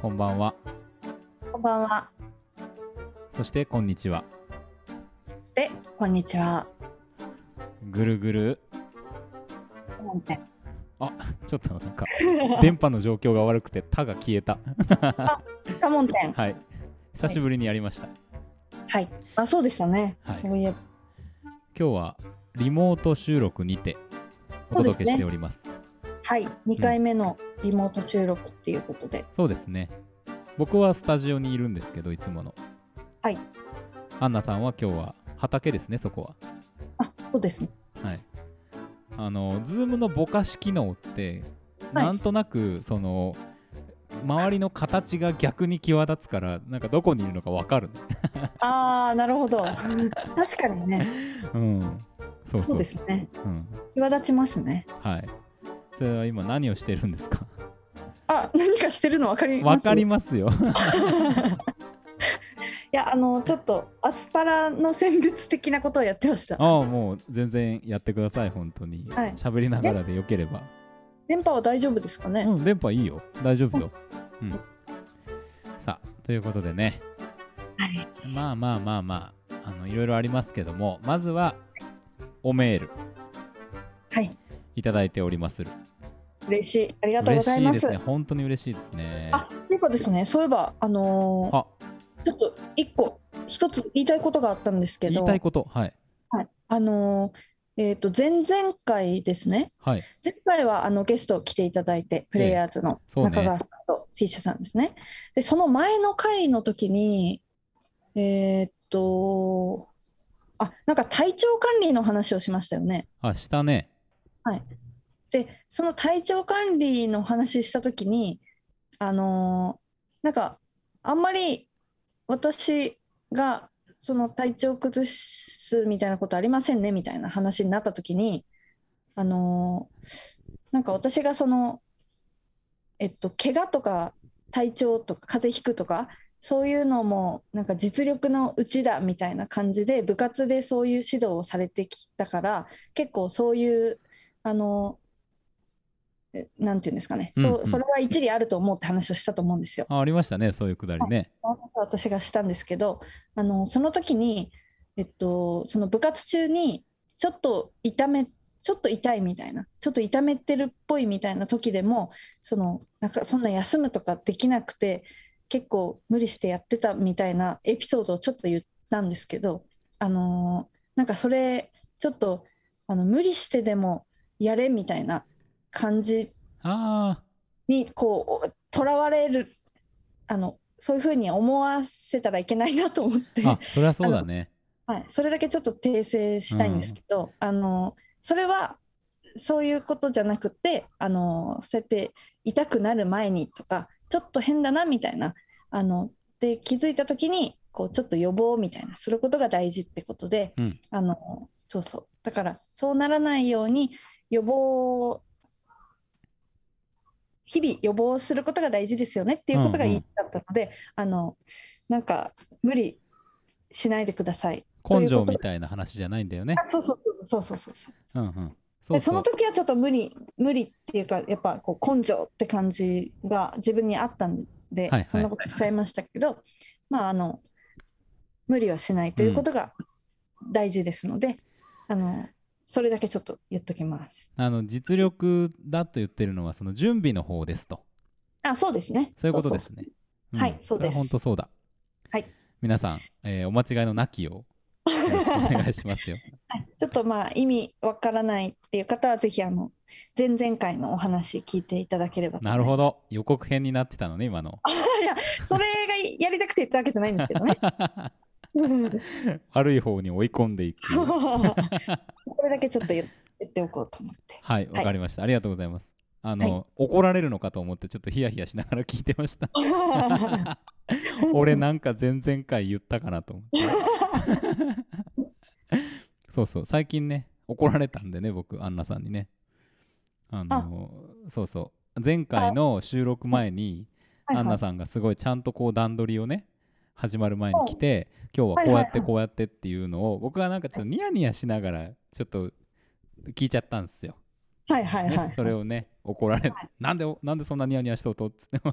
こんばんは。こんばんは。そしてこんにちは。で、こんにちは。ぐるぐる？あ、ちょっとなんか 電波の状況が悪くて「た」が消えた。カモン店。はい。久しぶりにやりました。はい。あ、そうでしたね。はいそういえば。今日はリモート収録にてお届けしております。はい。2回目のリモート収録っていうことで。そうですね。僕はスタジオにいるんですけど、いつもの。はい。アンナさんは今日は畑ですね、そこあ、そうですね。は。はい。あの、ズームのぼかし機能って、はいなんとなく、その、周りの形が逆に際立つから、なんかどこにいるのかわかるね。ああ、なるほど。確かにね。うん。そうそう。そうですね。うん。際立ちますね。はい。それは今何をしてるんですか？あ、何かしてるの分かります？わかりまますよ。いや、あの、ちょっとアスパラの選別的なことをやってました。ああ、もう全然やってください、本当に。はい喋りながらでよければ。電波は大丈夫ですかね？うん、電波いいよ。大丈夫よ。うん。さあ、ということでね、はい。まあまあまあまあ、あのいろいろありますけども、まずは、おメールはい。いただいておりまする。嬉しい。ありがとうご嬉ざいます。しいですね。本当に嬉しいですね。あ、結構ですね。そういえば、あのーあちょっと一個一つ言いたいことがあったんですけど、言いたいこと、はい。はい、あのーえっと前々回ですね。はい。前回はあのゲスト来ていただいて、プレイヤーズの中川さんとフィッシュさんですね。で、その前の回の時に、えーっと、あ、なんか体調管理の話をしましたよね。あ、したね。で、その体調管理の話したときに、あのーなんか、あんまり私がその体調崩すみたいなことありません。ねみたいな話になったときに、あのーなんか私がその、えっと、怪我とか体調とか風邪ひくとか、そういうのもなんか実力のうちだみたいな感じで部活でそういう指導をされてきたから結構そういうあのえなんていうんですかね、うんそううん。それは一理あると思うって話をしたと思うんですよ。あありましたね、そういうくだりね。私がしたんですけどあのその時に、えっと、その部活中にちょっと痛めちょっと痛いみたいなちょっと痛めてるっぽいみたいな時でもそのなんかそんな休むとかできなくて結構無理してやってたみたいなエピソードをちょっと言ったんですけどあのなんかそれちょっとあの無理してでもやれみたいな感じあにこうとらわれるあのそういうふうに思わせたらいけないなと思って、あ、あ、そりゃそうだね。はい、それだけちょっと訂正したいんですけど、あのそれはそういうことじゃなくてあのそうやって痛くなる前にとかちょっと変だなみたいなあので気づいた時にこうちょっと予防みたいなすることが大事ってことで、うん。あのそうそう。だからそうならないように予防日々予防することが大事ですよねっていうことが言いたかったので、あのなんか無理しないでください。根性みたいな話じゃないんだよね。あそうそうそうそうそうそううんうん。そうでそそうの時はちょっと無理無理っていうかやっぱこう根性って感じが自分にあったんで、はいはいそんなことしちゃいましたけどまああの無理はしないということが大事ですので、あのそれだけちょっと言っときます。あの実力だと言ってるのはその準備の方ですと。あそうですね。そういうことですね。んはいそうです本当そうだ。はい。皆さん、えーお間違いのなきよう、お願いしますよ。はいちょっとまあ意味わからないっていう方はぜひあの前々回のお話聞いていただければとなるほど。ど。予告編になってたのね、今の。いやそれがやりたくて言ったわけじゃないんですけどね。う ん悪い方に追い込んでいく。これだけちょっと言言っておこうと思って。はい、わかりました。ありがとうございます。あの、怒られるのかと思ってちょっとヒヤヒヤしながら聞いてました。俺なんか前々回言ったかなと思って。そうそう、最近ね、怒られたんでね、僕、アンナさんにね。あのそうそう、前回の収録前に、アンナさんがすごいちゃんとこう段取りをね、始まる前に来て今日はこうやってこうやってっていうのを僕はなんかちょっとニヤニヤしながらちょっと聞いちゃったんですよ。はいはいはい、ね、それをね怒られ、はい、なんでなんでそんなニヤニヤしとうとっつって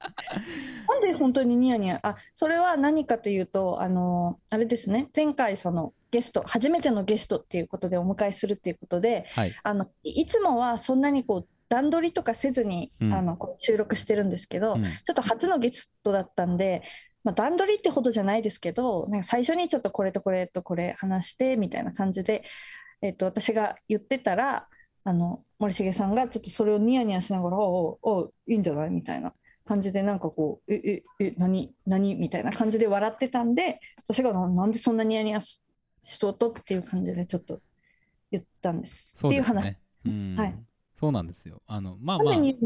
なんで本当にニヤニヤ？あそれは何かというとあのあれですね。前回そのゲスト初めてのゲストっていうことでお迎えするっていうことで、はい、あのいつもはそんなにこう段取りとかせずに、うん、あの収録してるんですけど、うん、ちょっと初のゲストだったんで、まあ、段取りってほどじゃないですけどなんか最初にちょっとこれとこれとこれ話してみたいな感じで、えっと、私が言ってたらあの森重さんがちょっとそれをニヤニヤしながら「おおいいんじゃない?」みたいな感じでなんかこう「えええ何何?」みたいな感じで笑ってたんで私がなんでそんなニヤニヤしととっていう感じでちょっと言ったんです。ですね、っていう話。はい、そうなんですよ。あのまあまあい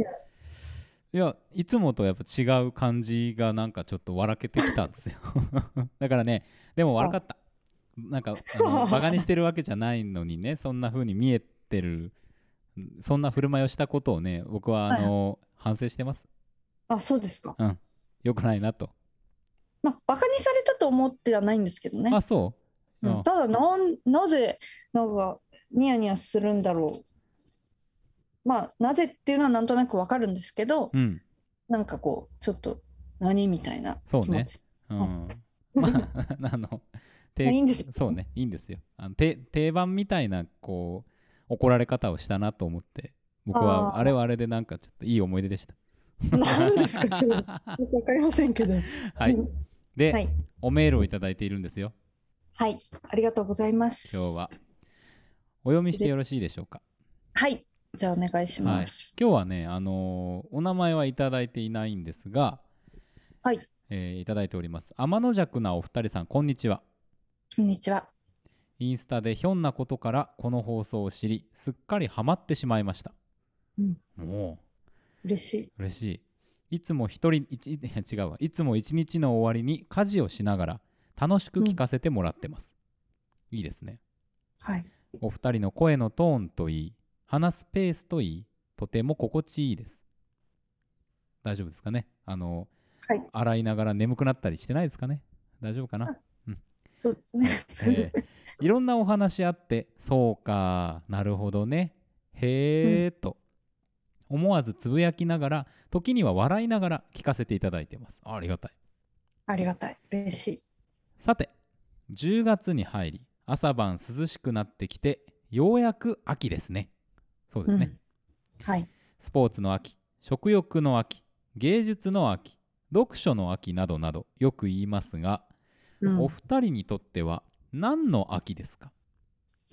やいつもとやっぱ違う感じがなんかちょっと笑けてきたんですよ だからねでも悪かったなんかあの バカにしてるわけじゃないのにねそんな風に見えてるそんな振る舞いをしたことをね僕はあの、はい、反省してますあそうですか。うん。よくないなと。まあバカにされたと思ってはないんですけどね。あそう、うん、ただなんなぜなんかニヤニヤするんだろう。まあなぜっていうのはなんとなくわかるんですけど、うん、なんかこうちょっと何みたいな気持ち。そうね、うん、まああのいいんですそうねいいんですよ。あの定番みたいなこう怒られ方をしたなと思って僕はあれはあれでなんかちょっといい思い出でした 何ですかちょっと。分かりませんけど。はい。で、はい、おメールを頂いているんですよ。はい。ありがとうございます。今日は。お読みしてよろしいでしょうか？はい。じゃあお願いします、はい、今日はねあのー、お名前はいただいていないんですがはい。えー、いただいております。天の弱なお二人さんこんにちは。こんにちは。インスタでひょんなことからこの放送を知りすっかりハマってしまいました、うん、もう嬉しい。嬉しい。いつも一人一 違うわ。いつも一日の終わりに家事をしながら楽しく聞かせてもらってます、うん、いいですね。はい。お二人の声のトーンといい話すペースといいとても心地いいです。大丈夫ですかね？あの、はい、洗いながら眠くなったりしてないですかね？大丈夫かな、うん、そうですね、えー。いろんなお話あってそうかなるほどね。へえと、思わずつぶやきながら時には笑いながら聞かせていただいてます。ありがたい。ありがたい。嬉しい。さて10月に入り朝晩涼しくなってきてようやく秋ですね。そうですね、うん、はい。スポーツの秋食欲の秋芸術の秋読書の秋などなどよく言いますが、うん、お二人にとっては何の秋ですか、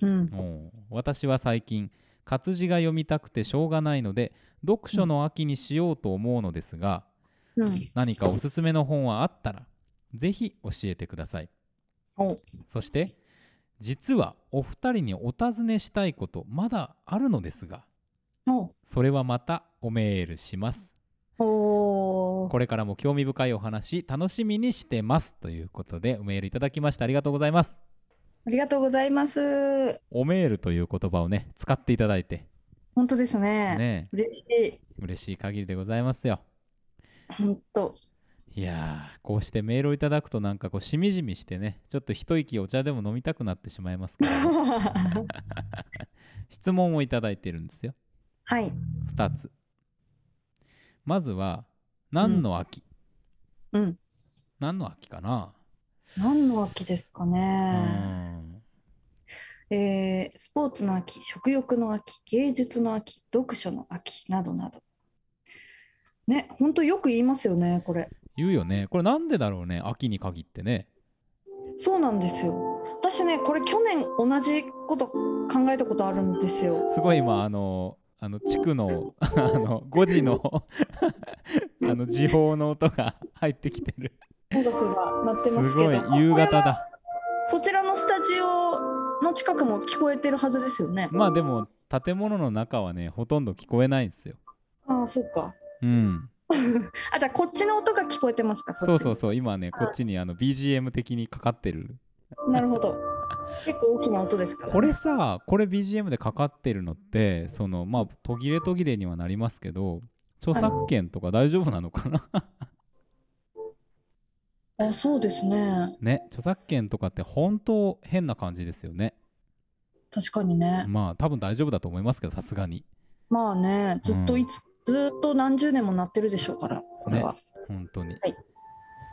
うん、私は最近活字が読みたくてしょうがないので読書の秋にしようと思うのですが、うん、何かおすすめの本はあったらぜひ教えてください。そして実はお二人にお尋ねしたいことまだあるのですがそれはまたおメールします。これからも興味深いお話楽しみにしてます。ということでおメールいただきましてありがとうございますありがとうございます。おメールという言葉をね、使っていただいて。本当ですね。ね嬉しい。嬉しい限りでございますよ。本当。いやこうしてメールをいただくとなんかこうしみじみしてねちょっと一息お茶でも飲みたくなってしまいますから、ね、質問をいただいてるんですよはい2つまずは何の秋、うん、うん、何の秋かな？何の秋ですかね。えー、スポーツの秋、食欲の秋、芸術の秋、読書の秋などなど。ね、本当よく言いますよね、これ。言うよね。これなんでだろうね、秋に限ってね。そうなんですよ。私ね、これ去年同じこと考えたことあるんですよ。すごい今、あの、あの地区のあの5時の あの時報の音が入ってきてる音楽が鳴ってますけど。すごい夕方だ。そちらのスタジオの近くも聞こえてるはずですよね。まあでも建物の中はねほとんど聞こえないんですよ。ああそうか。うん。あじゃあこっちの音が聞こえてますかそうそうそう今ねこっちにあの BGM 的にかかってる。なるほど。結構大きな音ですから、ね、これさこれ BGM でかかってるのってそのまあ途切れ途切れにはなりますけど著作権とか大丈夫なのかな、あそうですね。ね著作権とかって本当変な感じですよね。確かにね。まあ多分大丈夫だと思いますけどさすがに。まあねずっといつ、ずっと何十年もなってるでしょうからこれは、本当に。はい。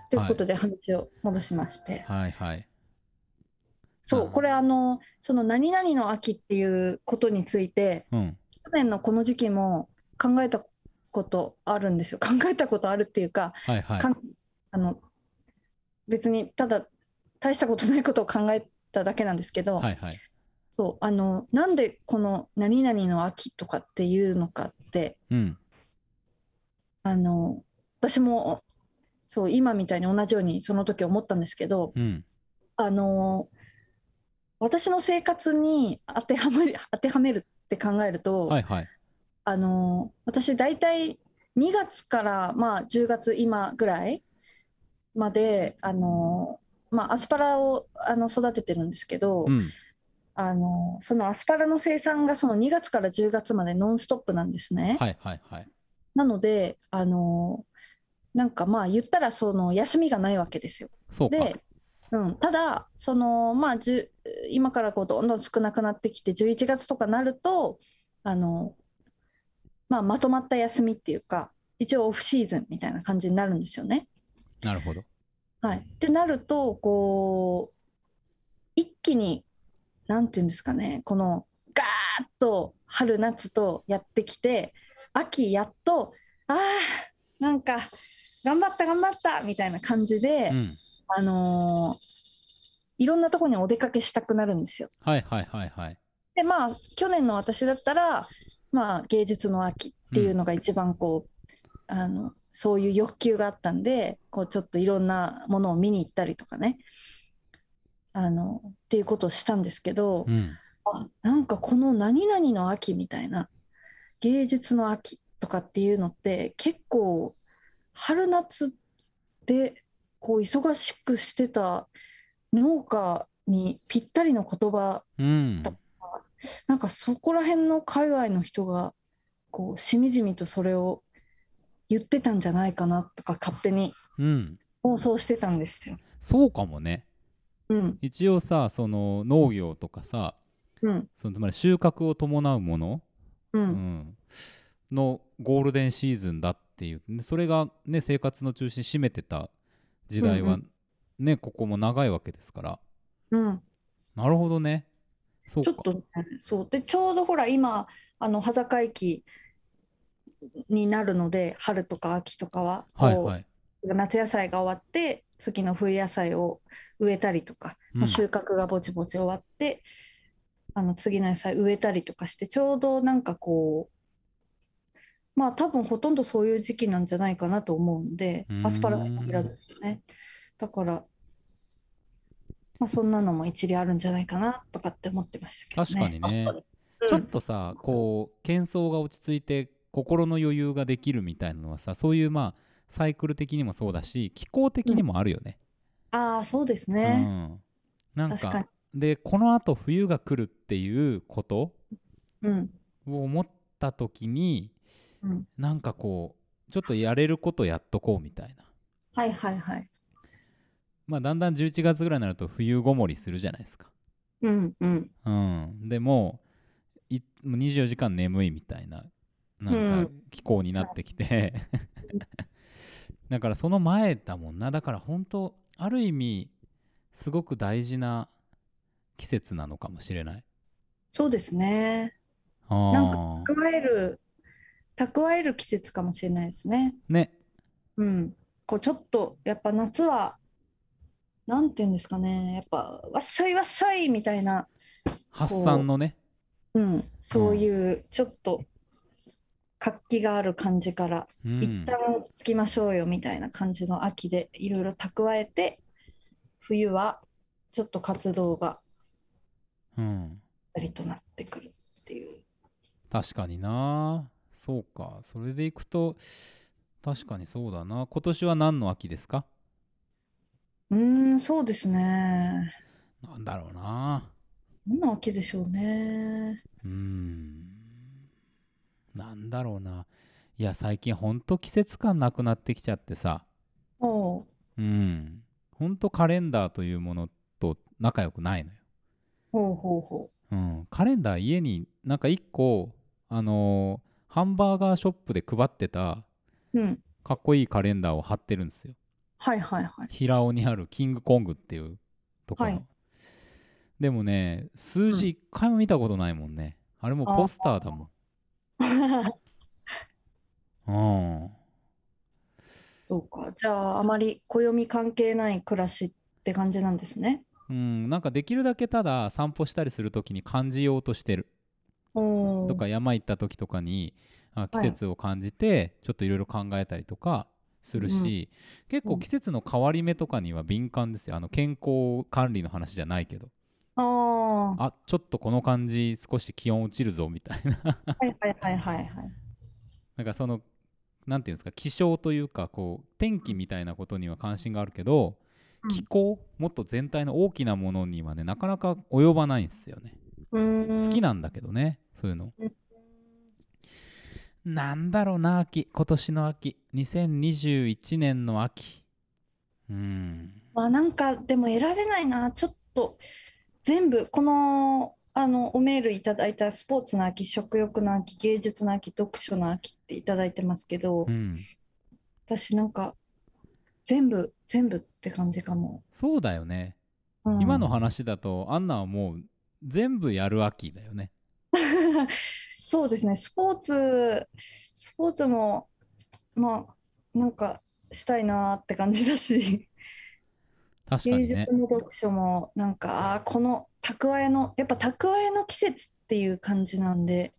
ということで話を戻しまして、はいはい。そう、うんこれあの、その何々の秋っていうことについて、うん。去年のこの時期も考えたことあるんですよ。考えたことあるっていうか、はいはい。かんあの別にただ大したことないことを考えただけなんですけど、はいはい。そう、あの、なんでこの何々の秋とかっていうのかって、うん。あの、私もそう、今みたいに同じようにその時思ったんですけど、うん。あの私の生活に当てはまり当てはめるって考えると、はいはい。あの私大体2月からまあ10月今ぐらいまであの、まあ、アスパラをあの育ててるんですけど、うんあのそのアスパラの生産がその2月から10月までノンストップなんですね。はいはいはいなのであのなんかまあ言ったらその休みがないわけですよ。そうかで、うん、ただその、まあ、今からこうどんどん少なくなってきて11月とかなるとあの、まあ、まとまった休みっていうか一応オフシーズンみたいな感じになるんですよね。なるほどはい、ってなるとこう一気になんていうんですかねこのガーッと春夏とやってきて秋やっとあーなんか頑張った頑張ったみたいな感じで。うんあのーいろんなところにお出かけしたくなるんですよ。はいはいはいはいでまあ去年の私だったら、まあ、芸術の秋っていうのが一番こう、あのそういう欲求があったんでこうちょっといろんなものを見に行ったりとかね。あのっていうことをしたんですけど、うん。あなんかこの何々の秋みたいな芸術の秋とかっていうのって結構春夏でこう忙しくしてた農家にぴったりの言葉うん。なんかそこら辺の界隈の人がこうしみじみとそれを言ってたんじゃないかなとか勝手に。うん。妄想してたんですよ。そうかもね。うん。一応さその農業とかさうん。そのつまり収穫を伴うもの、ううん。ん、のゴールデンシーズンだっていう。でそれがね生活の中心占めてた時代はうんね、ここも長いわけですから。うん。なるほどね。そうか。ちょっとねそう。でちょうどほら今あの端境期になるので春とか秋とかははいはい。夏野菜が終わって次の冬野菜を植えたりとか、まあうん収穫がぼちぼち終わってあの次の野菜植えたりとかしてちょうどなんかこうまあ多分ほとんどそういう時期なんじゃないかなと思うんでアスパラに限らずですね。だから、まあ、そんなのも一理あるんじゃないかなとかって思ってましたけど確かにね。うん。ちょっとさこう喧騒が落ち着いて心の余裕ができるみたいなのはさそういうまあサイクル的にもそうだし気候的にもあるよね。ああそうですうね、ん、なん確かでこのあと冬が来るっていうことうん。を思った時にうん。なんかこうちょっとやれることやっとこうみたいな。はいはいはい。まあだんだん11月ぐらいになると冬ごもりするじゃないですか。うんうん。うん、でもいもう24時間眠いみたいななうん。か気候になってきて、だからその前だもんな。だから本当ある意味すごく大事な季節なのかもしれない。そうですね。あなんー蓄える蓄える季節かもしれないですね。ね。うん。こうちょっとやっぱ夏はなんていうんですかね。やっぱわっしょいわっしょいみたいな、発散のね。うん、そういうちょっと活気がある感じから、うん。一旦落ち着きましょうよみたいな感じの秋でいろいろ蓄えて冬はちょっと活動がうん、ありとなってくるっていう。確かにな。そうか。それでいくと確かにそうだな。今年は何の秋ですか？うーんそうですね。なんだろうな。何の秋でしょうね。うーんなんだろうな。いや最近ほんと季節感なくなってきちゃってさ。おう。うん。ほんとカレンダーというものと仲良くないのよ。ほうほうほう。ん、カレンダー家になんか1個あのー、ハンバーガーショップで配ってた、うん、かっこいいカレンダーを貼ってるんですよ。はいはいはい。平尾にあるキングコングっていうところ、はい、でもね数字1回も見たことないもんね、うん、あれもポスターだもんうん。そうか。じゃああまり暦関係ない暮らしって感じなんですね。うん。なんかできるだけただ散歩したりする時に感じようとしてる。とか山行った時とかにあ季節を感じてちょっといろいろ考えたりとかするし、うん、結構季節の変わり目とかには敏感ですよ。あの健康管理の話じゃないけどああちょっとこの感じ少し気温落ちるぞみたいな。はいはいはいはいはい。なんかそのなんていうんですか気象というかこう天気みたいなことには関心があるけど、うん、気候もっと全体の大きなものにはねなかなか及ばないんですよね。好きなんだけどねそういうの、なんだろうな秋。今年の秋。2021年の秋。うん。まあなんかでも選べないな。ちょっと全部このあのおメールいただいたスポーツの秋食欲の秋芸術の秋読書の秋っていただいてますけど、うん、私なんか全部全部って感じかも。そうだよね、うん、今の話だとアンナはもう全部やる秋だよね。そうですね。スポーツスポーツもまあなんかしたいなって感じだし確かに、ね、芸術の読書もなんかあこの蓄えのやっぱ蓄えの季節っていう感じなんで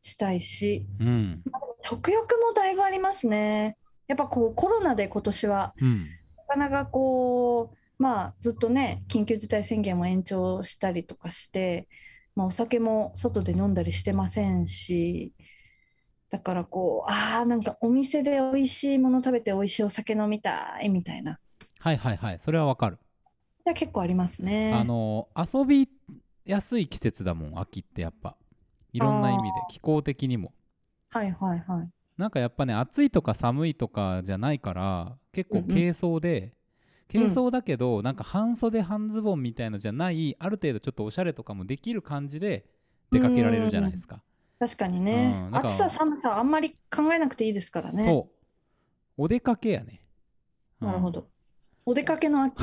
したいし、うん、食欲もだいぶありますね。やっぱこうコロナで今年は、うん、なかなかこうまあずっとね緊急事態宣言も延長したりとかして、まあ、お酒も外で飲んだりしてませんしだからこうあーなんかお店で美味しいもの食べて美味しいお酒飲みたいみたいなはいはいはい。それはわかる。じゃ結構ありますね。あの遊びやすい季節だもん秋ってやっぱ。いろんな意味で気候的にも。はいはいはい。なんかやっぱね暑いとか寒いとかじゃないから結構軽装で、うん。うん、軽装だけど、うん、なんか半袖半ズボンみたいのじゃないある程度ちょっとおしゃれとかもできる感じで出かけられるじゃないですか。確かにね、うん、暑さ寒さあんまり考えなくていいですからね。そう。お出かけやね、なるほどお出かけの秋。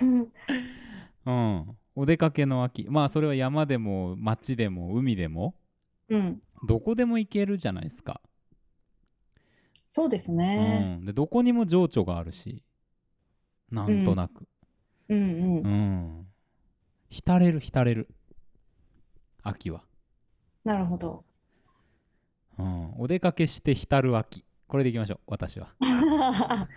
うん。お出かけの秋。まあそれは山でも町でも海でも、うん、どこでも行けるじゃないですか。そうですね、うん、でどこにも情緒があるし。なんとなく、うん、うん。うん。うん浸れる浸れる。秋は。なるほど、うん、お出かけして浸る秋これでいきましょう私は。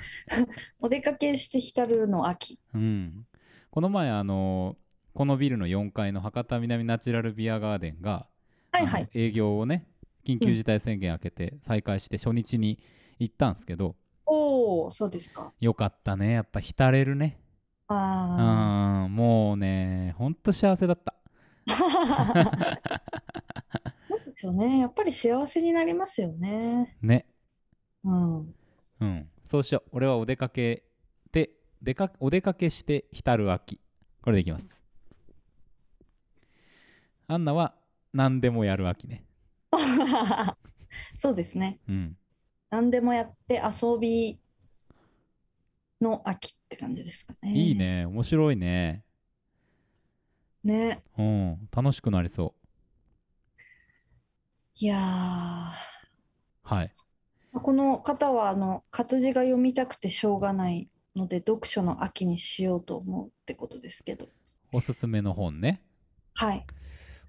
お出かけして浸るの秋。うん。この前あのこのビルの4階の博多南ナチュラルビアガーデンが、はいはい、営業をね緊急事態宣言明けて再開して初日に行ったんですけど、うん、おおそうですか。よかったね。やっぱ浸れるね。ああもうねほんと幸せだった。なんでしょうね。やっぱり幸せになりますよね。ねうん、うん、そうしよう。俺はお出かけで出かお出かけして浸る秋。これでいきます。アンナは何でもやる秋ね。そうですね、うん、何でもやって遊びの秋って感じですかね。いいね。面白いね。ね。うん。楽しくなりそう。いやはいこの方はあの活字が読みたくてしょうがないので読書の秋にしようと思うってことですけど。おすすめの本ね。はい。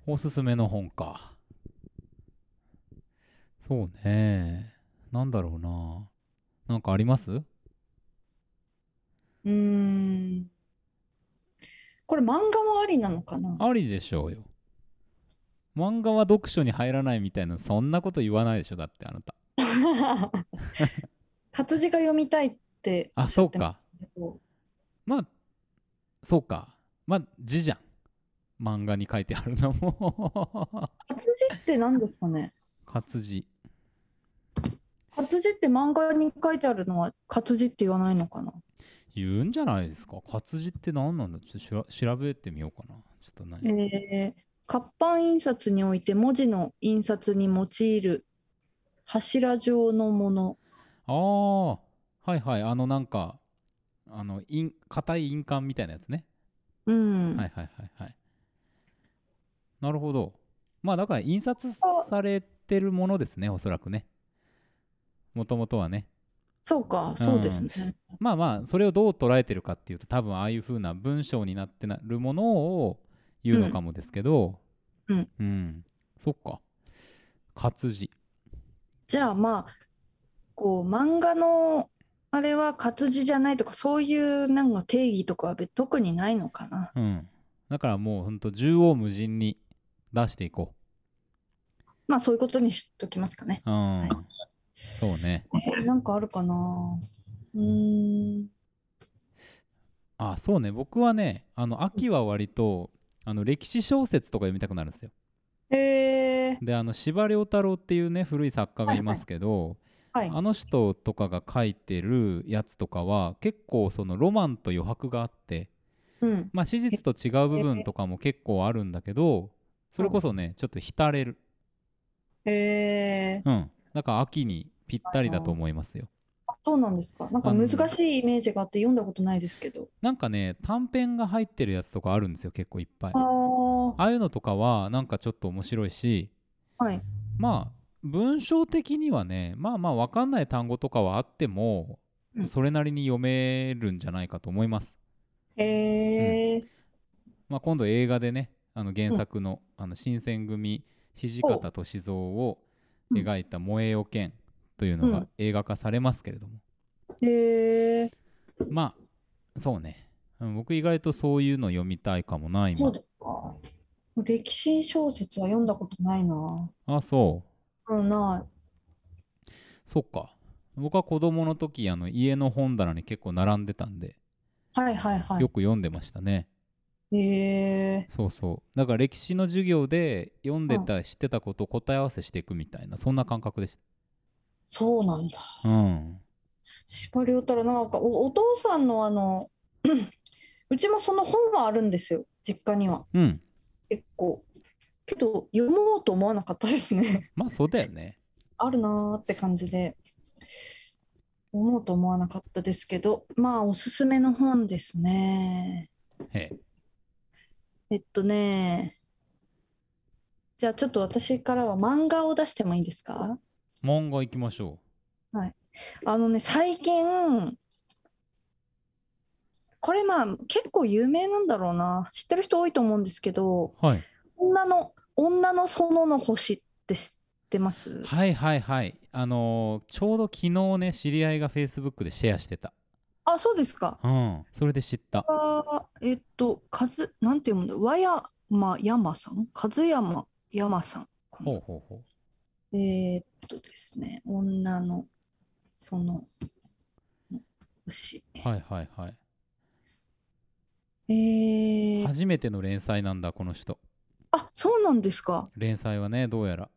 おすすめの本か。そうね。なんだろうな。なんかあります？うーん。これ漫画もありなのかな？ありでしょうよ。漫画は読書に入らないみたいなそんなこと言わないでしょだってあなた 活字が読みたいってあそうか。まあそうか。まあ字じゃん。漫画に書いてあるのも。活字って何ですかね？活字。活字って漫画に書いてあるのは活字って言わないのかな？言うんじゃないですか。活字って何なんだ？ちょっと調べてみようかな。ちょっと何、えー、活版印刷において文字の印刷に用いる柱状のもの。ああはいはい。あのなんかあの硬い印鑑みたいなやつね。うん。はいはいはいはい。なるほど。まあだから印刷されてるものですねおそらくね。もともとはね。そうかそうですね、うん、まあまあそれをどう捉えてるかっていうと多分ああいう風な文章になってなるものを言うのかもですけど。うん、うん、そっか。活字じゃあまあこう漫画のあれは活字じゃないとかそういうなんか定義とかは特にないのかな。うん。だからもうほんと縦横無尽に出していこう。まあそういうことにしときますかね。うん、はい、そうね。えー、なんかあるかな。うん。あそうね。僕はねあの秋は割とあの歴史小説とか読みたくなるんですよへえであの司馬太郎っていうね古い作家がいますけど、はいはい、あの人とかが書いてるやつとかは結構そのロマンと余白があって、うん、まあ史実と違う部分とかも結構あるんだけどそれこそねちょっと浸れる。へえうん。だから秋にぴったりだと思いますよ。そうなんですか。なんか難しいイメージがあって読んだことないですけど。なんかね短編が入ってるやつとかあるんですよ結構いっぱい。ああいうのとかはなんかちょっと面白いし、はい、まあ文章的にはねまあまあ分かんない単語とかはあっても、うん、それなりに読めるんじゃないかと思います。へえ、うん、まあ、今度映画でねあの原作のうん、あの新選組土方歳三を描いた「萌えよ剣」というのが映画化されますけれども、へえまあそうね。僕意外とそういうの読みたいかもな今そうですか歴史小説は読んだことないな。あそう。うんない。そっか。僕は子供の時あの家の本棚に結構並んでたんではいはいはい。よく読んでましたね。へえ。そうそう。だから歴史の授業で読んでた、うん、知ってたことを答え合わせしていくみたいなそんな感覚でした。そうなんだ。うん。司馬遼太郎なんかおお父さんのあの うちもその本はあるんですよ実家には、うん、結構けど読もうと思わなかったですね。まあそうだよね。あるなーって感じで。思うと思わなかったですけどまあおすすめの本ですね。へえっとねじゃあちょっと私からは漫画を出してもいいですか？漫画行きましょう。はい。あのね最近これまあ結構有名なんだろうな。知ってる人多いと思うんですけどはい。女の女の園の星って知ってます？はいはいはい。あのーちょうど昨日ね知り合いがフェイスブックでシェアしてた。あそうですか。うん。それで知った。あえっとかずなんて読むんだ？和山山さん？和山山さんほうほうほう。えー、っとですね女のその星。はいはいはいえー、初めての連載なんだこの人。あそうなんですか。連載はねどうやら。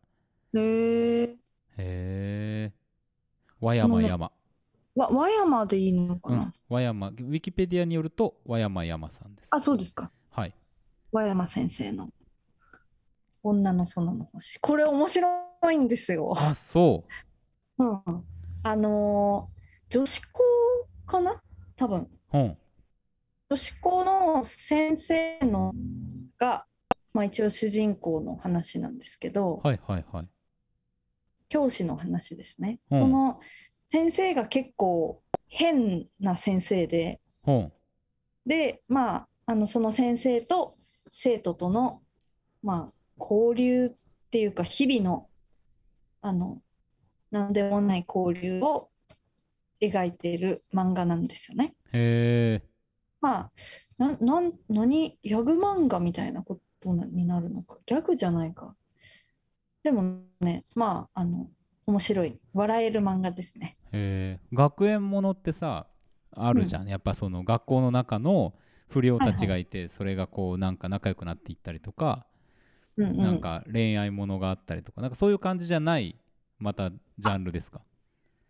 へえへえ和山山、わ和山でいいのかな、うん、和山ウィキペディアによると和山山さんです。あそうですか。はい。和山先生の。女の園の星。これ面白いんですよ。あそう。うん。あのー、女子校かな？多分。うん女子校の先生のが、まあ、一応主人公の話なんですけど、はいはいはい、教師の話ですね、うん、その先生が結構変な先生で、うん、でまああのその先生と生徒との、まあ、交流っていうか日々のあの何でもない交流を描いている漫画なんですよね。へえ。まあ、な、なん、何、ギャグ漫画みたいなことになるのか。ギャグじゃないか。でもね、まあ、あの、面白い。笑える漫画ですね。へえ。学園ものってさ、あるじゃん。うん、やっぱその学校の中の不良たちがいて、はいはい、それがこう、なんか仲良くなっていったりとか、うんうん、なんか恋愛ものがあったりとか、なんかそういう感じじゃない、またジャンルですか？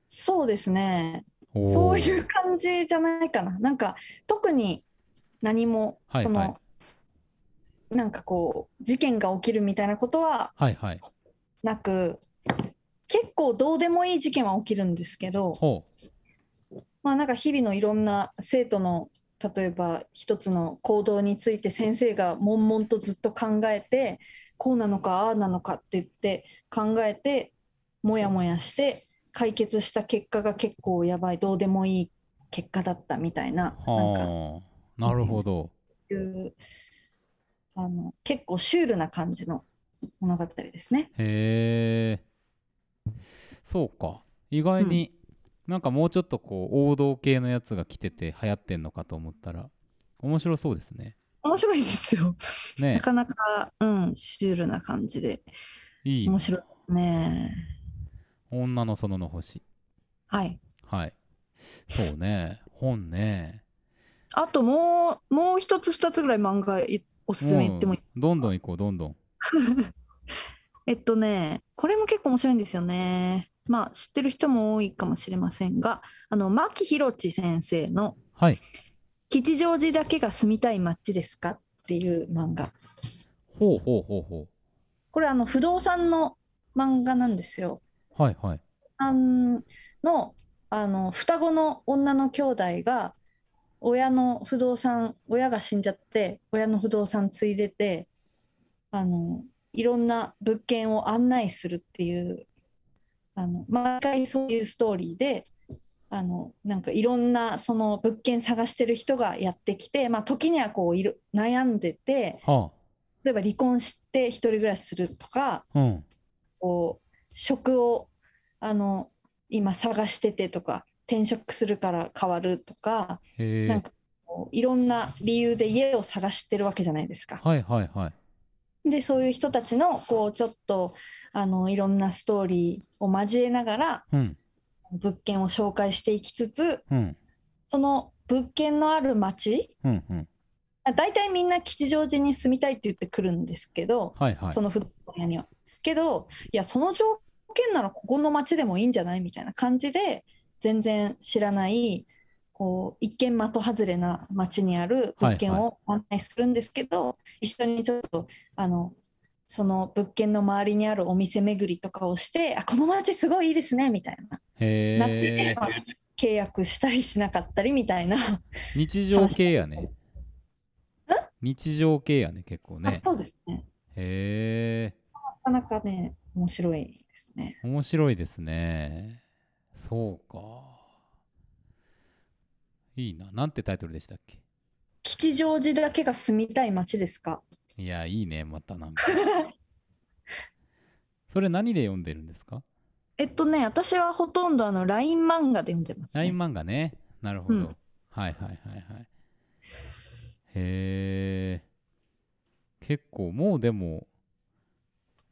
そうですね。そういう感じじゃないかな。なんか特に何も、はいはい、そのなんかこう事件が起きるみたいなことはなく、はい。はい、結構どうでもいい事件は起きるんですけどまあなんか日々のいろんな生徒の例えば一つの行動について先生が悶々とずっと考えてこうなのかああなのかって言って考えてもやもやして解決した結果が結構やばいどうでもいい結果だったみたいななんかなるほどいうあの結構シュールな感じの物語ですね。へえそうか意外に、うん、なんかもうちょっとこう王道系のやつが来てて流行ってんのかと思ったら面白そうですね。面白いですよ。ね、なかなか、うん、シュールな感じで。いい、面白いですね。女の園の星。はい。はい。そうね。本ね。あともう、もう一つ二つぐらい漫画おすすめ言ってもいいどんどん行こう、どんどん。えっとね、これも結構面白いんですよね。まあ、知ってる人も多いかもしれませんが、あの、牧宏地先生の、はい。吉祥寺だけが住みたい街ですかっていう漫画。ほうほうほうほう。これ、あの、不動産の漫画なんですよ。はいはい。あの、あの、双子の女の兄弟が、親の不動産親が死んじゃって親の不動産継いでてあのいろんな物件を案内するっていうあの毎回そういうストーリーであのなんかいろんなその物件探してる人がやってきて、まあ、時にはこういる悩んでて、はあ、例えば離婚して一人暮らしするとか、うん、こう職をあの今探しててとか転職するから変わるとかなんかいろんな理由で家を探してるわけじゃないですか。はいはいはい、でそういう人たちのこうちょっとあのいろんなストーリーを交えながら、うん、物件を紹介していきつつ、うん、その物件のある町、うんうん、大体みんな吉祥寺に住みたいって言ってくるんですけど、はいはい、その不動産屋には。けどいやその条件ならここの町でもいいんじゃない？みたいな感じで全然知らないこう一見的外れな町にある物件を案内するんですけど、はいはい、一緒にちょっとあのその物件の周りにあるお店巡りとかをしてあこの町すごいいいですねみたいな。へなってまあ、契約したりしなかったりみたいな。日常系やね。日常系やね結構ね。そうですね。へえなかなかね面白いですね面白いですねそうか。いいな。なんてタイトルでしたっけ？吉祥寺だけが住みたい街ですか？いや、いいね、またなんか。それ何で読んでるんですか？えっとね、私はほとんどあの LINE 漫画で読んでます、ね。LINE 漫画ね。なるほど。うん、はいはいはいはい。へえ。結構もうでも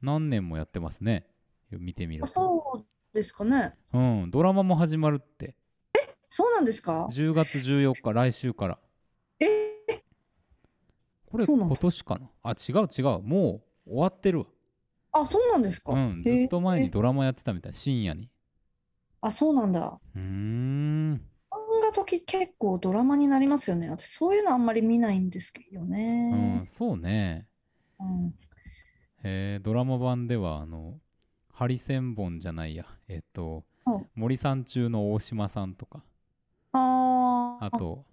何年もやってますね。見てみると。そうですかね。うん、ドラマも始まるって。え、そうなんですか ?10 月14日、来週から。え？これ今年かな？あ、違う違う。もう終わってるわ。あ、そうなんですかうん、ずっと前にドラマやってたみたい、深夜に。あ、そうなんだ。うん。漫画時結構ドラマになりますよね。私そういうのあんまり見ないんですけどね。うん、そうね。うん、へえ、ドラマ版では、あの、ハリセンボンじゃないや。えっと森さん中の大島さんとか。ああと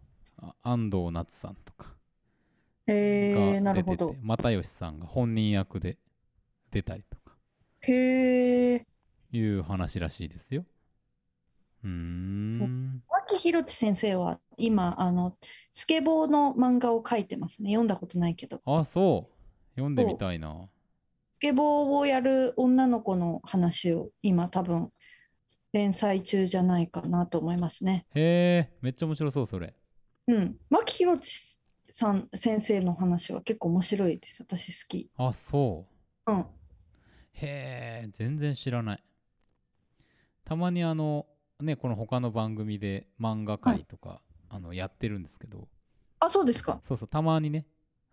安藤夏さんとか。へえなるほど。又吉さんが本人役で出たりとか。へえいう話らしいですよ。うん。牧宏地先生は今あのスケボーの漫画を描いてますね。読んだことないけど。あそう。読んでみたいなスケボーをやる女の子の話を今多分連載中じゃないかなと思いますね。へえ、めっちゃ面白そう、それ。うん。牧宏さん先生の話は結構面白いです。私好き。あ、そう。うん。へえ、全然知らない。たまにあの、ね、この他の番組で漫画界とか、はい、あのやってるんですけど。あ、そうですか。そうそう、たまにね。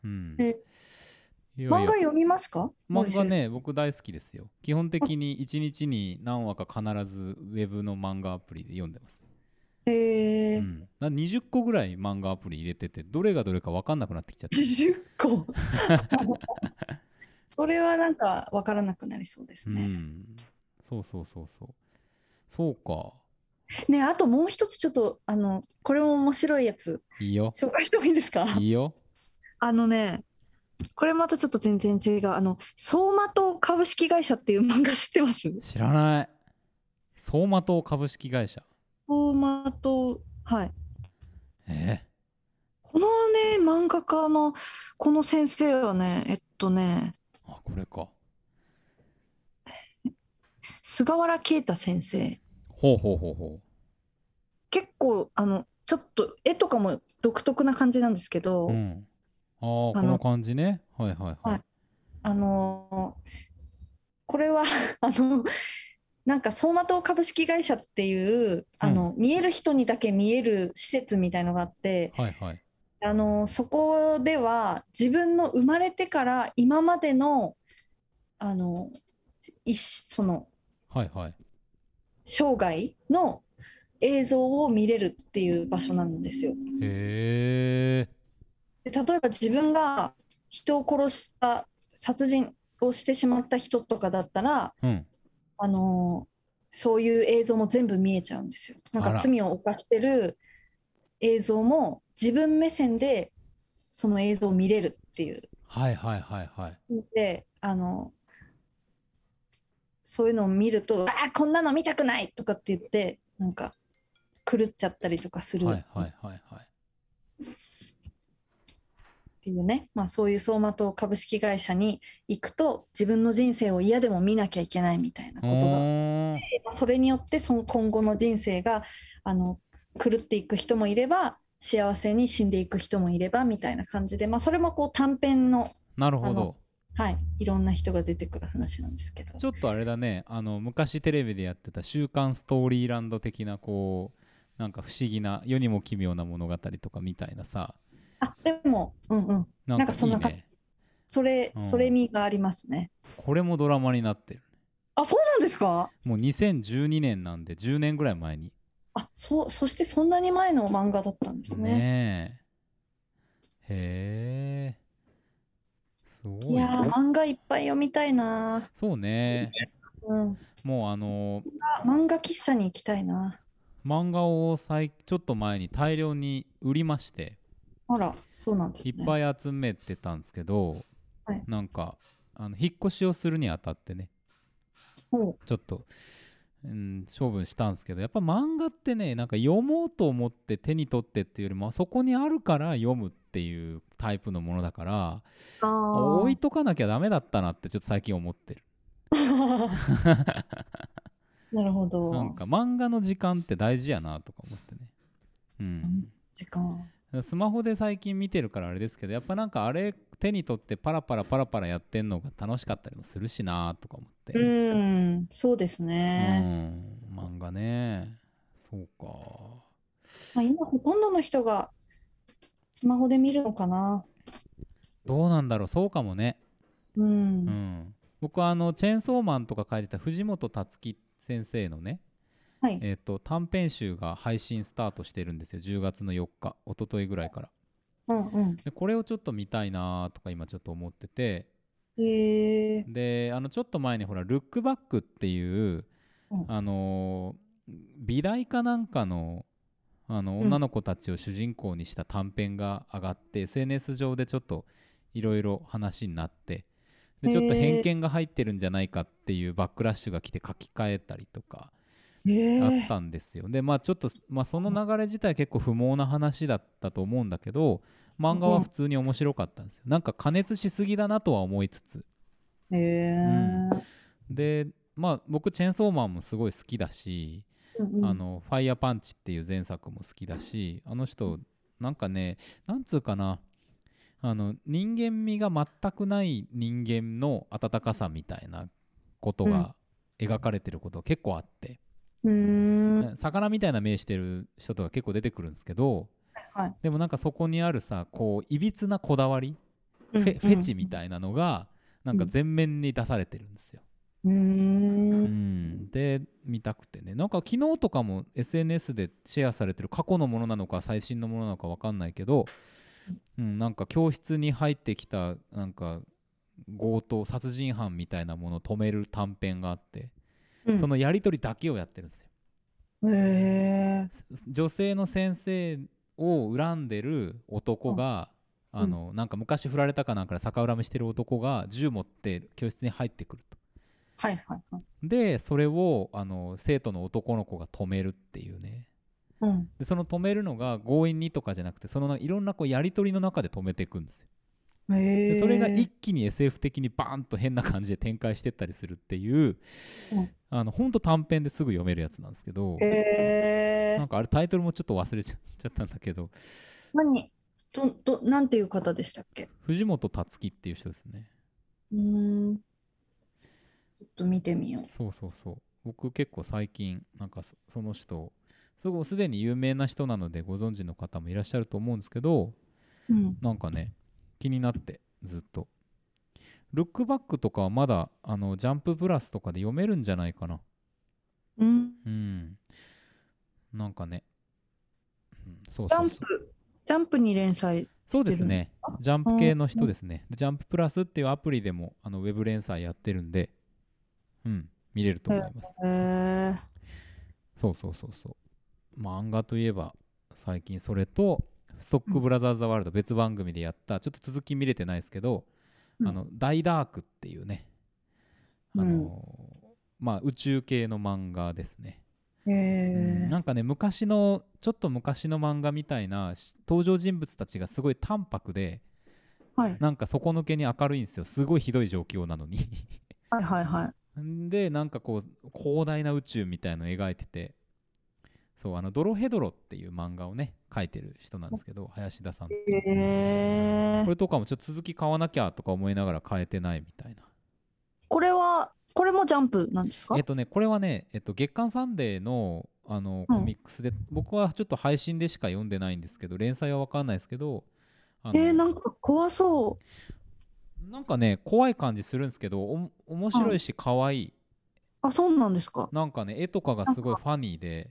うん。いやいや。漫画読みますか？漫画ね僕大好きですよ。基本的に1日に何話か必ずウェブの漫画アプリで読んでます。へえー、うん、20個ぐらい漫画アプリ入れててどれがどれか分かんなくなってきちゃって。20個？それはなんか分からなくなりそうですね、うん、そうそうそうそう。そうか。ねあともう一つちょっとあのこれも面白いやつ。いいよ。紹介してもいいですか？いいよ。あのねこれまたちょっと全然違う。あの相馬灯株式会社っていう漫画知ってます？知らない。相馬灯株式会社。相馬灯はい。え？このね漫画家のこの先生はねえっとね。あこれか。菅原啓太先生。ほうほうほうほう。結構あのちょっと絵とかも独特な感じなんですけど、うん、ああこの感じね。はいはいはい、はい、あのー、これは あのなんか相馬灯株式会社っていうあの、うん、見える人にだけ見える施設みたいのがあって、はいはい、あのそこでは自分の生まれてから今までのあのその、はいはい、生涯の映像を見れるっていう場所なんですよ。へで例えば自分が人を殺した殺人をしてしまった人とかだったら、うん、あのそういう映像も全部見えちゃうんですよ。なんか罪を犯してる映像も自分目線でその映像を見れるっていう。はいはいはいはい。であのそういうのを見ると「ああこんなの見たくない!」とかって言ってなんか狂っちゃったりとかする。はいはいはいはい。っていうね、まあ、そういう相馬灯株式会社に行くと自分の人生を嫌でも見なきゃいけないみたいなことが、まあ、それによってその今後の人生があの狂っていく人もいれば幸せに死んでいく人もいればみたいな感じで、まあ、それもこう短編のなるほど。はい、いろんな人が出てくる話なんですけど。ちょっとあれだね。あの昔テレビでやってた「週刊ストーリーランド」的なこうなんか不思議な世にも奇妙な物語とかみたいなさあでもうんうんなんかそんな感じ、ね、それ、うん、それ味がありますねこれもドラマになってるあそうなんですか？もう2012年なんで10年ぐらい前にあそうそしてそんなに前の漫画だったんですね。ねへえ。すごい、いや漫画いっぱい読みたいな。そうね。うん、もうあのー、漫画喫茶に行きたいな。漫画を最ちょっと前に大量に売りまして。あら、そうなんです、ね、いっぱい集めてたんですけど、はい、なんかあの引っ越しをするにあたってね、ちょっとうん、勝負したんですけどやっぱ漫画ってねなんか読もうと思って手に取ってっていうよりもそこにあるから読むっていうタイプのものだから置いとかなきゃダメだったなってちょっと最近思ってる。なるほど。なんか漫画の時間って大事やなとか思ってね。うん。時間スマホで最近見てるからあれですけどやっぱなんかあれ手に取ってパラパラパラパラやってんのが楽しかったりもするしなとか思って。うんそうですね。うん漫画ね。そうか、まあ、今ほとんどの人がスマホで見るのかな。どうなんだろう。そうかもね。うん、うん、僕はあのチェーンソーマンとか書いてた藤本達樹先生のねはい、えーと、短編集が配信スタートしてるんですよ。10月の4日。一昨日ぐらいから、うんうん、でこれをちょっと見たいなとか今ちょっと思ってて。へであのちょっと前にほら「ルックバック」っていう、うん、あの美大かなんかのあの女の子たちを主人公にした短編が上がって、うん、SNS 上でちょっといろいろ話になって。でちょっと偏見が入ってるんじゃないかっていうバックラッシュが来て書き換えたりとかあったんですよ。でまあちょっと、まあ、その流れ自体結構不毛な話だったと思うんだけど漫画は普通に面白かったんですよ。なんか加熱しすぎだなとは思いつつ。へうん、でまあ僕チェーンソーマンもすごい好きだし、うんうん、あのファイヤーパンチっていう前作も好きだしあの人なんかねなんつうかなあの人間味が全くない人間の温かさみたいなことが描かれてることが結構あって、魚みたいな目してる人とか結構出てくるんですけど、はい、でもなんかそこにあるさこういびつなこだわりフェ,、フェチみたいなのがなんか全面に出されてるんですよ。うん。で見たくてね。なんか昨日とかも SNS でシェアされてる過去のものなのか最新のものなのか分かんないけど、うん、なんか教室に入ってきたなんか強盗殺人犯みたいなものを止める短編があって、うん、そのやり取りだけをやってるんですよ。へ女性の先生を恨んでる男が、うん、あのなんか昔振られたかなんかで逆恨みしてる男が銃持って教室に入ってくると。はいはいはい、でそれをあの生徒の男の子が止めるっていうね、うん、でその止めるのが強引にとかじゃなくてそのいろんなこうやり取りの中で止めていくんですよ。でそれが一気に SF 的にバーンと変な感じで展開してったりするっていう、うん、あのほんと短編ですぐ読めるやつなんですけど、なんかあれタイトルもちょっと忘れちゃったんだけど何？どどなんていう方でしたっけ？藤本つ樹っていう人ですね。うん。ちょっと見てみよう。そうそうそう。僕結構最近なんかその人すごいすでに有名な人なのでご存知の方もいらっしゃると思うんですけど、うん、なんかね気になってずっと。ルックバックとかはまだあのジャンププラスとかで読めるんじゃないかな。うん、うん、なんかね、うん、そうそうそう。ジャンプジャンプに連載そうですね。ジャンプ系の人ですね、ジャンププラスっていうアプリでもあのウェブ連載やってるんでうん見れると思います。へそうそうそうそう。漫画といえば最近それとストックブラザーズ・ザ・ワールド別番組でやったちょっと続き見れてないですけど、うん、あの大ダークっていうねあの、うん、まあ宇宙系の漫画ですね。へえ、うん、なんかね昔のちょっと昔の漫画みたいな登場人物たちがすごい淡白で、はい、なんか底抜けに明るいんですよ。すごいひどい状況なのに。はいはいはい。でなんかこう広大な宇宙みたいのを描いててそうあのドロヘドロっていう漫画をね書いてる人なんですけど林田さんこれとかもちょっと続き買わなきゃとか思いながら買えてないみたいな。これはこれもジャンプなんですか？えっとねこれはね、えっと、月刊サンデーのあのコミックスで、うん、僕はちょっと配信でしか読んでないんですけど連載は分かんないですけどえー、なんか怖そう。なんかね怖い感じするんですけどお面白いし可愛い。あそうなんですか。なんかね絵とかがすごいファニーで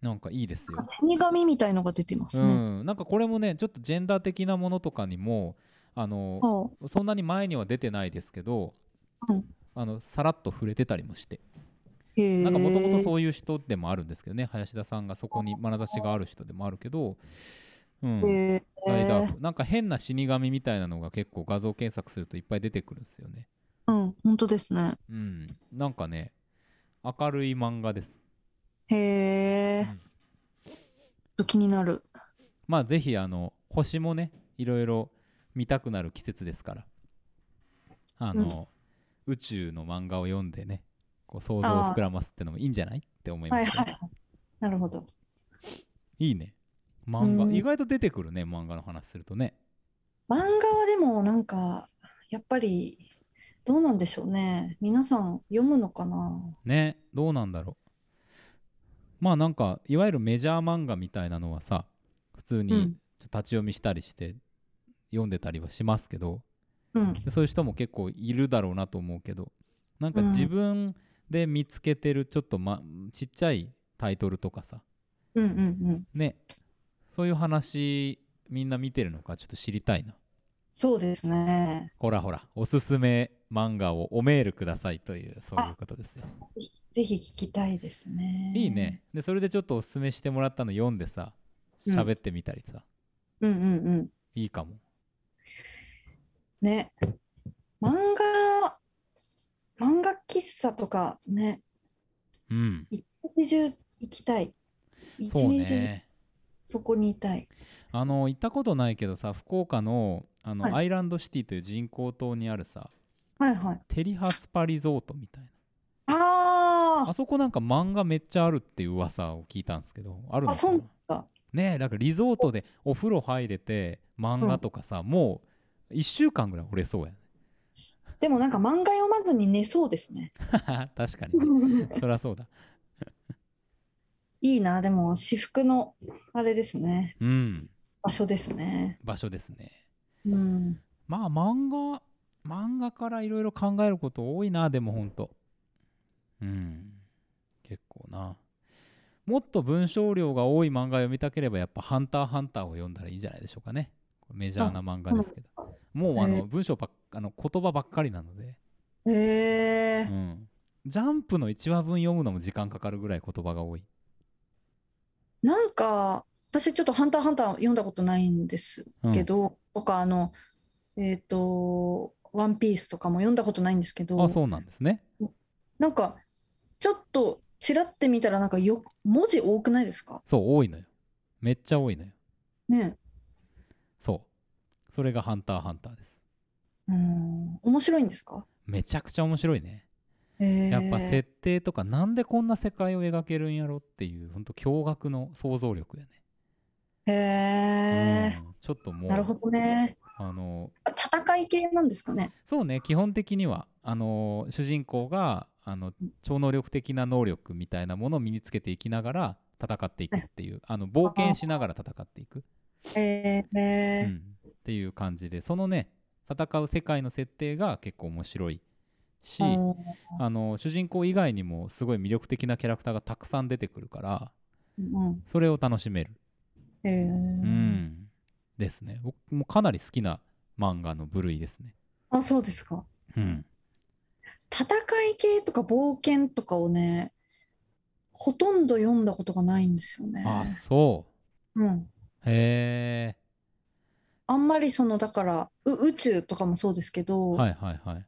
なんかいいですよ。死神みたいのが出てますね、うん、なんかこれもねちょっとジェンダー的なものとかにもあのそんなに前には出てないですけど、うん、あのさらっと触れてたりもして。なんかもともとそういう人でもあるんですけどね。林田さんがそこに眼差しがある人でもあるけどうん、ライダーなんか変な死神みたいなのが結構画像検索するといっぱい出てくるんですよね。うん本当ですね。うん。なんかね明るい漫画ですへえ、うん、気になる。まあぜひあの星もねいろいろ見たくなる季節ですから。あの、うん、宇宙の漫画を読んでねこう想像を膨らますってのもいいんじゃない？って思います、ね、はいはい。なるほど。いいね。漫画、うん、意外と出てくるね漫画の話するとね。漫画はでもなんかやっぱりどうなんでしょうね。皆さん読むのかな？ねどうなんだろうまあなんかいわゆるメジャー漫画みたいなのはさ普通に立ち読みしたりして読んでたりはしますけど、うん、そういう人も結構いるだろうなと思うけどなんか自分で見つけてるちょっと、ま、ちっちゃいタイトルとかさ、うんうんうん、ねそういう話みんな見てるのかちょっと知りたいな。そうですね。ほらほらおすすめ漫画をおメールくださいというそういうことですよぜひ聞きたいですね。いいね。でそれでちょっとおすすめしてもらったの読んでさ喋ってみたりさ、うん、うんうん。うんいいかも。ね。漫画漫画喫茶とかね。うん。一日中行きたい。一日中そこにいたい。あの行ったことないけどさ福岡のあの、はい、アイランドシティという人工島にあるさ、はいはい、テリハスパリゾートみたいなああそこなんか漫画めっちゃあるっていう噂を聞いたんですけどあるのかな？ねえだ。からリゾートでお風呂入れて漫画とかさ、うん、もう1週間ぐらい折れそうやね。でもなんか漫画読まずに寝そうですね。確かに、ね、そりゃそうだ。いいな、でも私服のあれですね。うん。場所ですね。場所ですね。うん、まあ漫画漫画からいろいろ考えること多いなでもほんとうん。結構な。もっと文章量が多い漫画読みたければやっぱ「ハンターハンター」を読んだらいいんじゃないでしょうかね。メジャーな漫画ですけど。もうあの文章ばっあの言葉ばっかりなので。へえ、うん、ジャンプの1話分読むのも時間かかるぐらい言葉が多い。なんか私ちょっと「ハンターハンター」読んだことないんですけど、うん、とかあのえっ、ー、と「ワンピースとかも読んだことないんですけどあそうなんですね。なんかちょっとちらって見たらなんかよ文字多くないですか？そう多いのよ。めっちゃ多いのよ。ね。そう。それが「ハンターハンター」です。うん。面白いんですか？めちゃくちゃ面白いね。えー、やっぱ設定とかなんでこんな世界を描けるんやろっていうほんと驚愕の想像力やね。へえ、うん、ちょっともうなるほどね。あの戦い系なんですかね？そうね基本的には。あの主人公があの超能力的な能力みたいなものを身につけていきながら戦っていくっていうあの冒険しながら戦っていく、えー。うん、っていう感じでそのね戦う世界の設定が結構面白いしあの主人公以外にもすごい魅力的なキャラクターがたくさん出てくるから、うん、それを楽しめる、えー、うん。ですね。僕もかなり好きな漫画の部類ですね。あそうですか。うん戦い系とか冒険とかをねほとんど読んだことがないんですよねあそううんへえあんまりそのだから宇宙とかもそうですけど、はいはいはい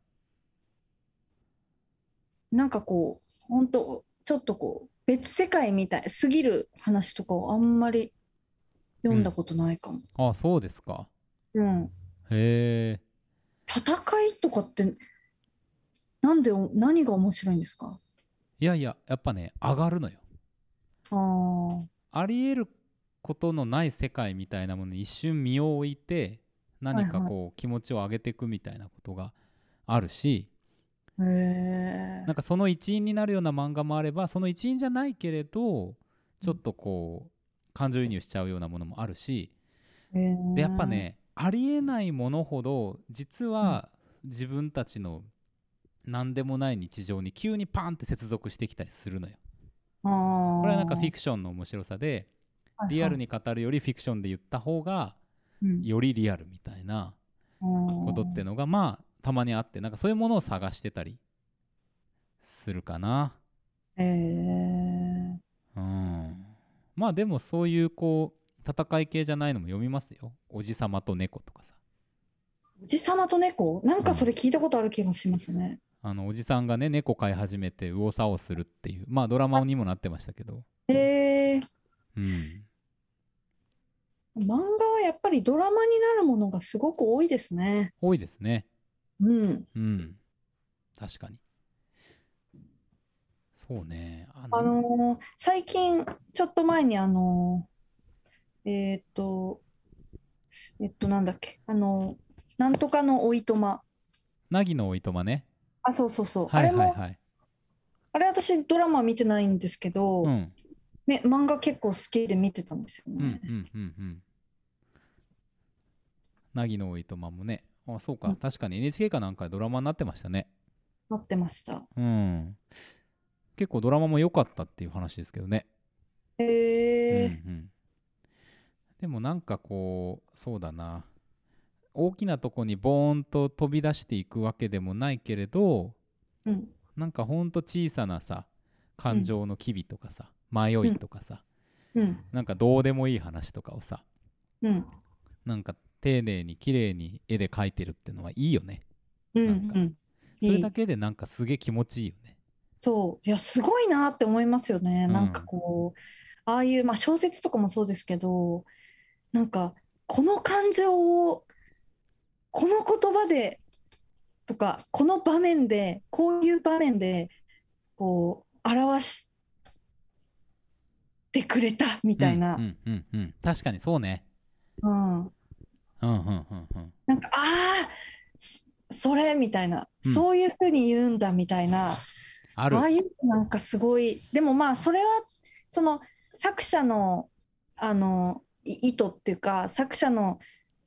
なんかこう本当ちょっとこう別世界みたいすぎる話とかをあんまり読んだことないかも。あそうですか。うん。へえ。戦いとかってなんで何が面白いんですか？いやいややっぱね上がるのよ。あありえることのない世界みたいなものに一瞬身を置いて何かこう気持ちを上げていくみたいなことがあるし、なんかその一員になるような漫画もあればその一員じゃないけれどちょっとこう感情移入しちゃうようなものもあるし、でやっぱねありえないものほど実は自分たちの何でもない日常に急にパンって接続してきたりするのよ。これはなんかフィクションの面白さでリアルに語るよりフィクションで言った方がよりリアルみたいなことってのがまあたまにあってなんかそういうものを探してたりするかな。へえー、うん。まあでもそういうこう戦い系じゃないのも読みますよ。おじさまと猫とかさ。おじさまと猫？なんかそれ聞いたことある気がしますね、うん、あのおじさんがね猫飼い始めて右往左往するっていうまあドラマにもなってましたけど。へえうん。漫画はやっぱりドラマになるものがすごく多いですね。多いですね。うん。うん。確かに。そうね。あのあのー、最近、ちょっと前に、あのー、えっ、と、えっと、なんだっけ、あのー、なんとかのおいとま。なぎのおいとまね。あ、そうそうそう。はいはいはい、あれも、あれ私ドラマ見てないんですけど、うん、ね、漫画結構好きで見てたんですよね。うんうんうんうん。なぎのおいとまもね。あ、そうか、うん、確かに NHK かなんかドラマになってましたね。なってました。うん。結構ドラマも良かったっていう話ですけどね。へえ、うんうん、でもなんかこうそうだな大きなとこにボーンと飛び出していくわけでもないけれど、うん、なんかほんと小さなさ感情の機微とかさ、うん、迷いとかさ、うん、なんかどうでもいい話とかをさ、うん、なんか丁寧に綺麗に絵で描いてるってのはいいよね。うん、なんか、それだけでなんかすげえ気持ちいいよね。そう。いやすごいなって思いますよね、うん、なんかこうああいう、まあ、小説とかもそうですけどなんかこの感情をこの言葉でとかこの場面でこういう場面でこう表してくれたみたいな、うんうんうん、確かにそうね、うん、うんうんうん。うんなんかああそれみたいな、うん、そういうふうに言うんだみたいな。ある。ああいうなんかすごい。でもまあそれはその作者のあの意図っていうか作者の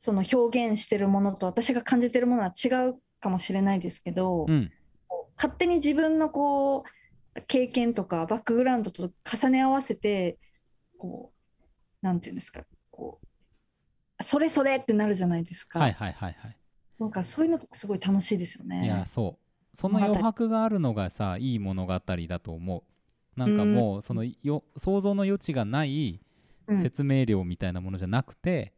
その表現してるものと私が感じてるものは違うかもしれないですけど、うん。勝手に自分のこう経験とかバックグラウンドと重ね合わせてこうなんていうんですかこうそれそれってなるじゃないですか。はいはいはいはい。なんかそういうのとかすごい楽しいですよね。いやそう。その余白があるのがさいい物語だと思う。なんかもうそのよ想像の余地がないうん。説明量みたいなものじゃなくて、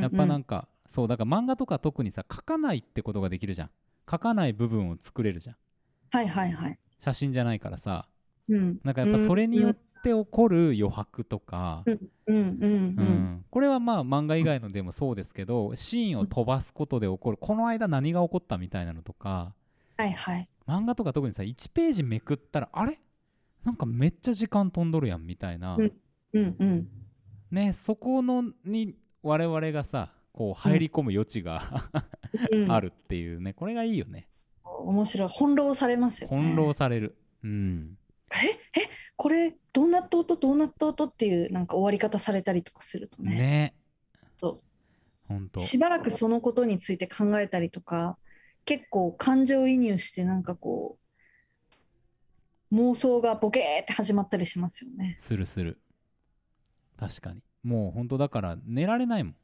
やっぱなんかそうだから漫画とか特にさ書かないってことができるじゃん。書かない部分を作れるじゃん。はいはいはい。写真じゃないからさ。うん。なんかやっぱそれによって起こる余白とか、これはまあ漫画以外のでもそうですけどシーンを飛ばすことで起こる。この間何が起こったみたいなのとか。はいはい。漫画とか特にさ1ページめくったらあれ？なんかめっちゃ時間飛んどるやんみたいな、うん。うんうん。ねそこのに我々がさこう入り込む余地が、うん。あるっていうね。これがいいよね。面白い。翻弄されますよね。翻弄される。うん。え？え？これどうなった音どうなった音っていうなんか終わり方されたりとかするとね。ね。そう。ほんと。しばらくそのことについて考えたりとか結構感情移入してなんかこう妄想がボケーって始まったりしますよね。するする。確かにもうほんとだから寝られないもん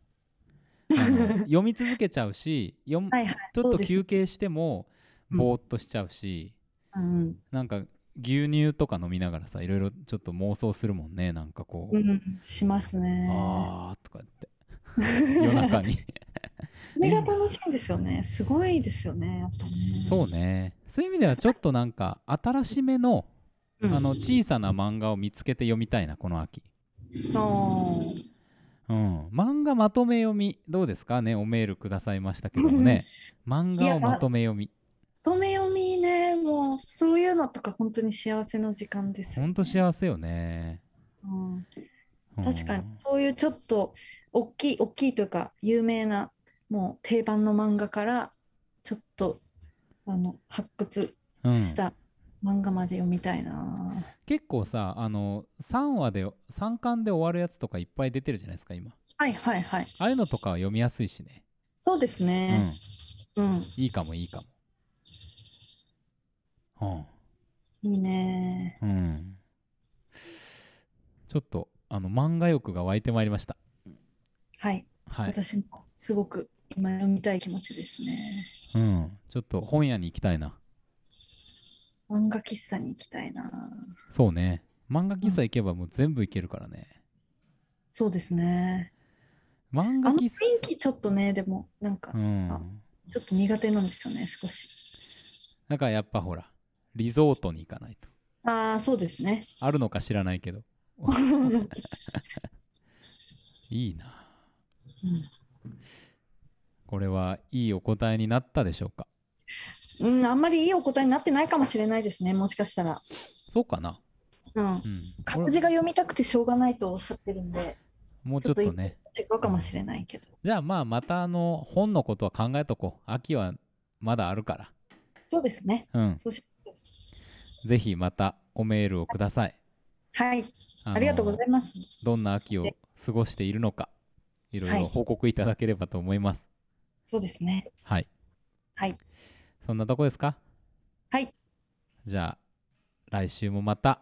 読み続けちゃうし読むはいはい。ちょっと休憩してもうんぼーっとしちゃうし、うんなんか牛乳とか飲みながらさいろいろちょっと妄想するもんねなんかこう、うん、しますね。あーとか言って夜中に これが楽しいんですよね。すごいですよね。やっぱね。そうねそういう意味ではちょっとなんか新しめのうんあの小さな漫画を見つけて読みたいなこの秋うん。漫画まとめ読みどうですかね？おメールくださいましたけどもね。漫画をまとめ読み。一目読みね、もうそういうのとか本当に幸せの時間ですよ、ほんと幸せよね、うん。うん。確かにそういうちょっと大きい大きいというか有名なもう定番の漫画からちょっとあの発掘うん。した漫画まで読みたいな、結構さあの3話で3巻で終わるやつとかいっぱい出てるじゃないですか今。はいはいはい。ああいうのとかは読みやすいしね。そうですうん。ねうん、いいかもいいかも。いいね。うん、うん、ちょっとあの漫画欲が湧いてまいりました。はい、はい、私もすごく今読みたい気持ちですね。うん、ちょっと本屋に行きたいな漫画喫茶に行きたいな。そうね。漫画喫茶行けばもう全部行けるからね。そうですね。漫あの雰囲画喫茶気ちょっとねでもなんかうん。あちょっと苦手なんですよね少し。だからやっぱほらリゾートに行かないと。ああそうですね。あるのか知らないけど。いいな。これはいいお答えになったでしょうか？うん、あんまりいいお答えになってないかもしれないですね、もしかしたら。そうかなうん。うん活字が読みたくてしょうがないとおっしゃってるんで、もうちょっとね違うかもしれないけど。じゃあまあまたあの本のことは考えとこう秋はまだあるからそうですね。うんそうしぜひまたおメールをくださいはい。ありがとうございます。どんな秋を過ごしているのかいろいろ報告いただければと思いますそうですね。はいはい。そんなとこですか？はい。じゃあ来週もまた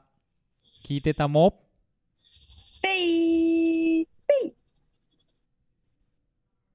聞いてたも。ペイ